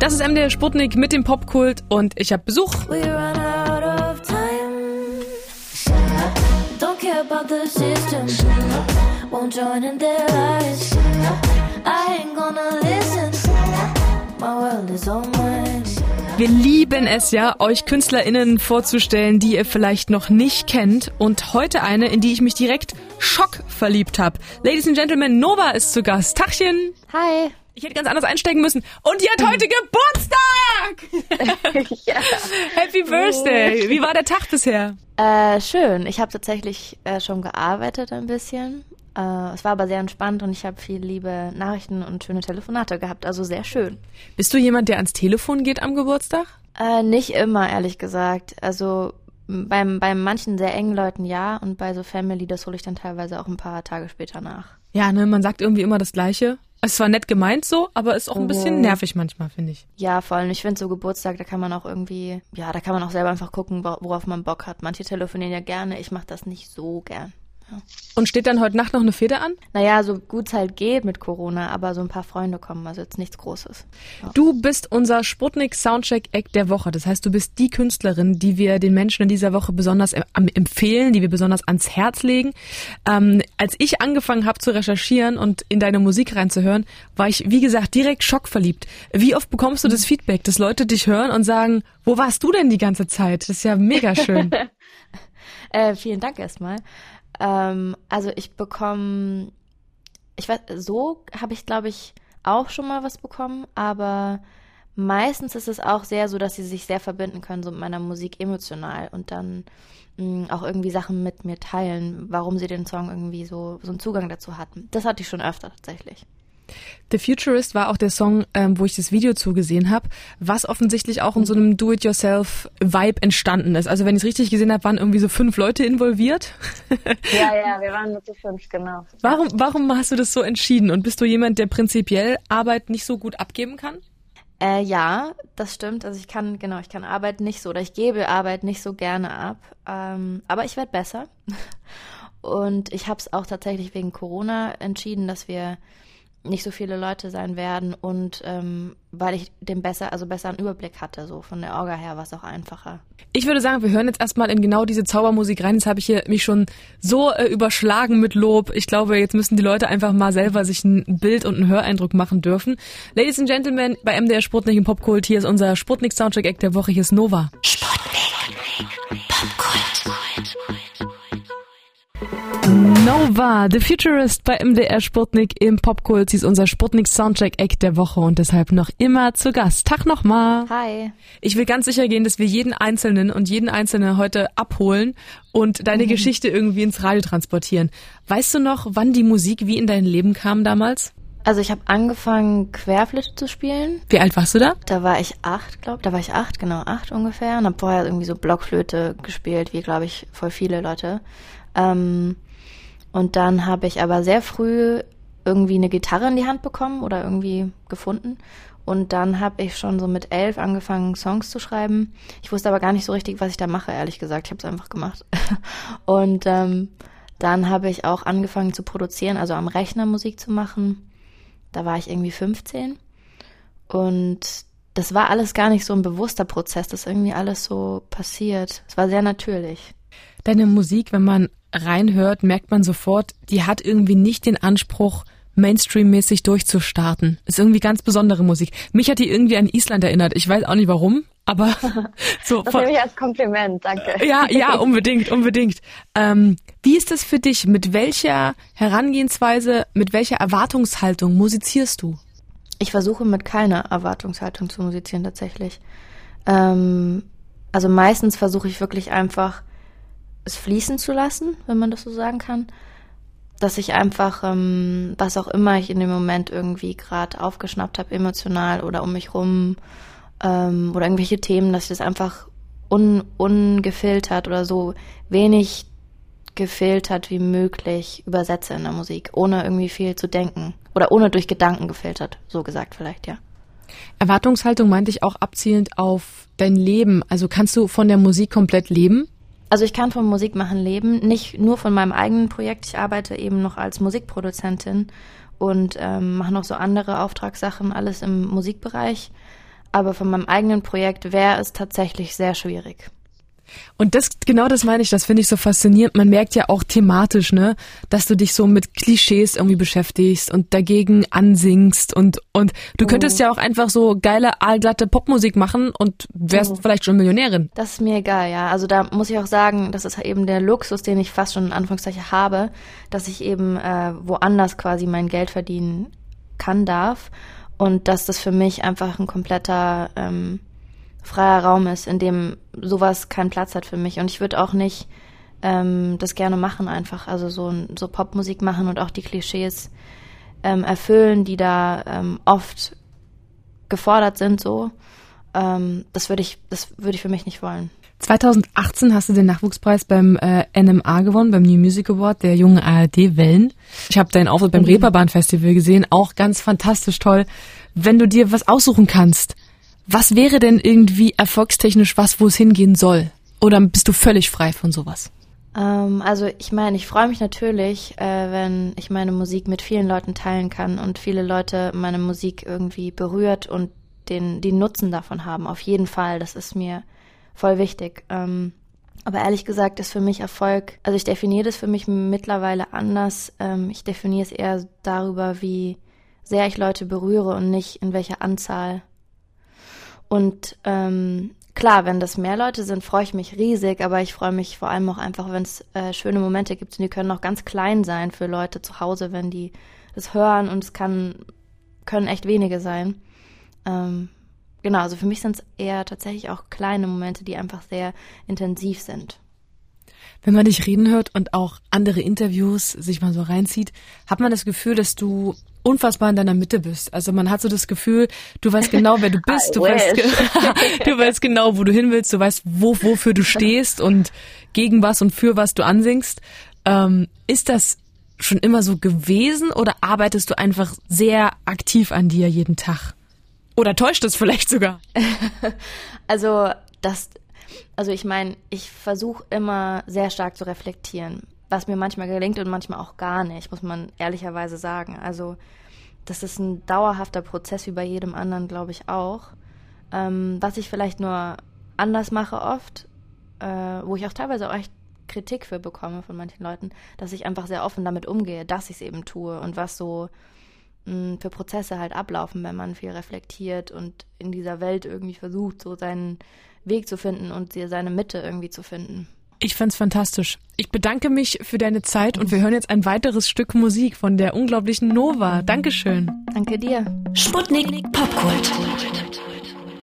Das ist MDR Sputnik mit dem Popkult und ich habe Besuch. Wir lieben es ja, euch KünstlerInnen vorzustellen, die ihr vielleicht noch nicht kennt. Und heute eine, in die ich mich direkt schock verliebt habe. Ladies and Gentlemen, Nova ist zu Gast. Tachchen. Hi. Ich hätte ganz anders einsteigen müssen. Und die hat heute Geburtstag! ja. Happy Birthday! Wie war der Tag bisher? Äh, schön. Ich habe tatsächlich äh, schon gearbeitet ein bisschen. Äh, es war aber sehr entspannt und ich habe viel liebe Nachrichten und schöne Telefonate gehabt. Also sehr schön. Bist du jemand, der ans Telefon geht am Geburtstag? Äh, nicht immer, ehrlich gesagt. Also beim, bei manchen sehr engen Leuten ja und bei so Family, das hole ich dann teilweise auch ein paar Tage später nach. Ja, ne, man sagt irgendwie immer das Gleiche. Es war nett gemeint so, aber ist auch ein bisschen mhm. nervig manchmal, finde ich. Ja, vor allem, ich finde so Geburtstag, da kann man auch irgendwie, ja, da kann man auch selber einfach gucken, worauf man Bock hat. Manche telefonieren ja gerne, ich mache das nicht so gern. Und steht dann heute Nacht noch eine Feder an? Naja, so gut es halt geht mit Corona, aber so ein paar Freunde kommen, also jetzt nichts Großes. Ja. Du bist unser Sputnik Soundcheck Act der Woche. Das heißt, du bist die Künstlerin, die wir den Menschen in dieser Woche besonders empfehlen, die wir besonders ans Herz legen. Ähm, als ich angefangen habe zu recherchieren und in deine Musik reinzuhören, war ich, wie gesagt, direkt schockverliebt. Wie oft bekommst du das Feedback, dass Leute dich hören und sagen, wo warst du denn die ganze Zeit? Das ist ja mega schön. äh, vielen Dank erstmal. Ähm, also ich bekomme, ich weiß, so habe ich glaube ich auch schon mal was bekommen, aber meistens ist es auch sehr so, dass sie sich sehr verbinden können, so mit meiner Musik emotional und dann mm, auch irgendwie Sachen mit mir teilen, warum sie den Song irgendwie so, so einen Zugang dazu hatten. Das hatte ich schon öfter tatsächlich. The Futurist war auch der Song, ähm, wo ich das Video zugesehen habe, was offensichtlich auch in so einem Do-it-yourself-Vibe entstanden ist. Also wenn ich es richtig gesehen habe, waren irgendwie so fünf Leute involviert. ja, ja, wir waren nur zu fünf, genau. Warum, warum hast du das so entschieden? Und bist du jemand, der prinzipiell Arbeit nicht so gut abgeben kann? Äh, ja, das stimmt. Also ich kann, genau, ich kann Arbeit nicht so, oder ich gebe Arbeit nicht so gerne ab. Ähm, aber ich werde besser. Und ich habe es auch tatsächlich wegen Corona entschieden, dass wir nicht so viele Leute sein werden und ähm, weil ich den besser, also besser einen Überblick hatte, so von der Orga her war es auch einfacher. Ich würde sagen, wir hören jetzt erstmal in genau diese Zaubermusik rein. Jetzt habe ich hier mich schon so äh, überschlagen mit Lob. Ich glaube, jetzt müssen die Leute einfach mal selber sich ein Bild und einen Höreindruck machen dürfen. Ladies and Gentlemen, bei MDR Sputnik im Popkult, hier ist unser Sputnik Soundtrack Act der Woche, hier ist Nova. Sputnik Nova, The Futurist bei MDR Sputnik im Popkult. Sie ist unser Sputnik Soundtrack Act der Woche und deshalb noch immer zu Gast. Tag nochmal. Hi. Ich will ganz sicher gehen, dass wir jeden Einzelnen und jeden Einzelnen heute abholen und deine mhm. Geschichte irgendwie ins Radio transportieren. Weißt du noch, wann die Musik wie in dein Leben kam damals? Also ich habe angefangen Querflöte zu spielen. Wie alt warst du da? Da war ich acht, glaube Da war ich acht, genau acht ungefähr. Und habe vorher irgendwie so Blockflöte gespielt, wie glaube ich voll viele Leute. Ähm, und dann habe ich aber sehr früh irgendwie eine Gitarre in die Hand bekommen oder irgendwie gefunden. Und dann habe ich schon so mit elf angefangen, Songs zu schreiben. Ich wusste aber gar nicht so richtig, was ich da mache, ehrlich gesagt. Ich habe es einfach gemacht. Und ähm, dann habe ich auch angefangen zu produzieren, also am Rechner Musik zu machen. Da war ich irgendwie 15. Und das war alles gar nicht so ein bewusster Prozess. Das ist irgendwie alles so passiert. Es war sehr natürlich. Deine Musik, wenn man reinhört, merkt man sofort, die hat irgendwie nicht den Anspruch, Mainstream-mäßig durchzustarten. Ist irgendwie ganz besondere Musik. Mich hat die irgendwie an Island erinnert. Ich weiß auch nicht warum, aber so. Das nehme ich als Kompliment, danke. Ja, ja, unbedingt, unbedingt. Ähm, wie ist das für dich? Mit welcher Herangehensweise, mit welcher Erwartungshaltung musizierst du? Ich versuche mit keiner Erwartungshaltung zu musizieren tatsächlich. Ähm, also meistens versuche ich wirklich einfach es fließen zu lassen, wenn man das so sagen kann. Dass ich einfach, ähm, was auch immer ich in dem Moment irgendwie gerade aufgeschnappt habe, emotional oder um mich rum ähm, oder irgendwelche Themen, dass ich das einfach un, ungefiltert oder so wenig gefiltert wie möglich übersetze in der Musik, ohne irgendwie viel zu denken oder ohne durch Gedanken gefiltert, so gesagt vielleicht, ja. Erwartungshaltung meinte ich auch abzielend auf dein Leben. Also kannst du von der Musik komplett leben? Also ich kann vom Musikmachen leben, nicht nur von meinem eigenen Projekt. Ich arbeite eben noch als Musikproduzentin und ähm, mache noch so andere Auftragssachen, alles im Musikbereich. aber von meinem eigenen Projekt wäre es tatsächlich sehr schwierig. Und das, genau das meine ich, das finde ich so faszinierend. Man merkt ja auch thematisch, ne, dass du dich so mit Klischees irgendwie beschäftigst und dagegen ansingst und, und du könntest mhm. ja auch einfach so geile, aalglatte Popmusik machen und wärst mhm. vielleicht schon Millionärin. Das ist mir egal, ja. Also da muss ich auch sagen, das ist eben der Luxus, den ich fast schon in Anführungszeichen habe, dass ich eben äh, woanders quasi mein Geld verdienen kann, darf und dass das für mich einfach ein kompletter, ähm, freier Raum ist, in dem sowas keinen Platz hat für mich. Und ich würde auch nicht ähm, das gerne machen einfach. Also so, so Popmusik machen und auch die Klischees ähm, erfüllen, die da ähm, oft gefordert sind so. Ähm, das würde ich, das würde ich für mich nicht wollen. 2018 hast du den Nachwuchspreis beim äh, NMA gewonnen, beim New Music Award der jungen ARD Wellen. Ich habe deinen Auftritt beim mhm. Reeperbahn Festival gesehen, auch ganz fantastisch toll. Wenn du dir was aussuchen kannst, was wäre denn irgendwie erfolgstechnisch was, wo es hingehen soll? Oder bist du völlig frei von sowas? Ähm, also ich meine, ich freue mich natürlich, äh, wenn ich meine Musik mit vielen Leuten teilen kann und viele Leute meine Musik irgendwie berührt und den, den Nutzen davon haben. Auf jeden Fall, das ist mir voll wichtig. Ähm, aber ehrlich gesagt ist für mich Erfolg, also ich definiere das für mich mittlerweile anders. Ähm, ich definiere es eher darüber, wie sehr ich Leute berühre und nicht in welcher Anzahl. Und ähm, klar, wenn das mehr Leute sind, freue ich mich riesig, aber ich freue mich vor allem auch einfach, wenn es äh, schöne Momente gibt und die können auch ganz klein sein für Leute zu Hause, wenn die das hören und es kann, können echt wenige sein. Ähm, genau, also für mich sind es eher tatsächlich auch kleine Momente, die einfach sehr intensiv sind. Wenn man dich reden hört und auch andere Interviews sich mal so reinzieht, hat man das Gefühl, dass du unfassbar in deiner Mitte bist. Also man hat so das Gefühl, du weißt genau, wer du bist, du weißt, du weißt genau, wo du hin willst, du weißt, wo, wofür du stehst und gegen was und für was du ansingst. Ähm, ist das schon immer so gewesen oder arbeitest du einfach sehr aktiv an dir jeden Tag? Oder täuscht es vielleicht sogar? also das, also ich meine, ich versuche immer sehr stark zu reflektieren was mir manchmal gelingt und manchmal auch gar nicht, muss man ehrlicherweise sagen. Also das ist ein dauerhafter Prozess wie bei jedem anderen, glaube ich auch. Ähm, was ich vielleicht nur anders mache oft, äh, wo ich auch teilweise auch echt Kritik für bekomme von manchen Leuten, dass ich einfach sehr offen damit umgehe, dass ich es eben tue und was so mh, hm, für Prozesse halt ablaufen, wenn man viel reflektiert und in dieser Welt irgendwie versucht, so seinen Weg zu finden und seine Mitte irgendwie zu finden. Ich fand's fantastisch. Ich bedanke mich für deine Zeit und wir hören jetzt ein weiteres Stück Musik von der unglaublichen Nova. Dankeschön. Danke dir. Sputnik Popkult.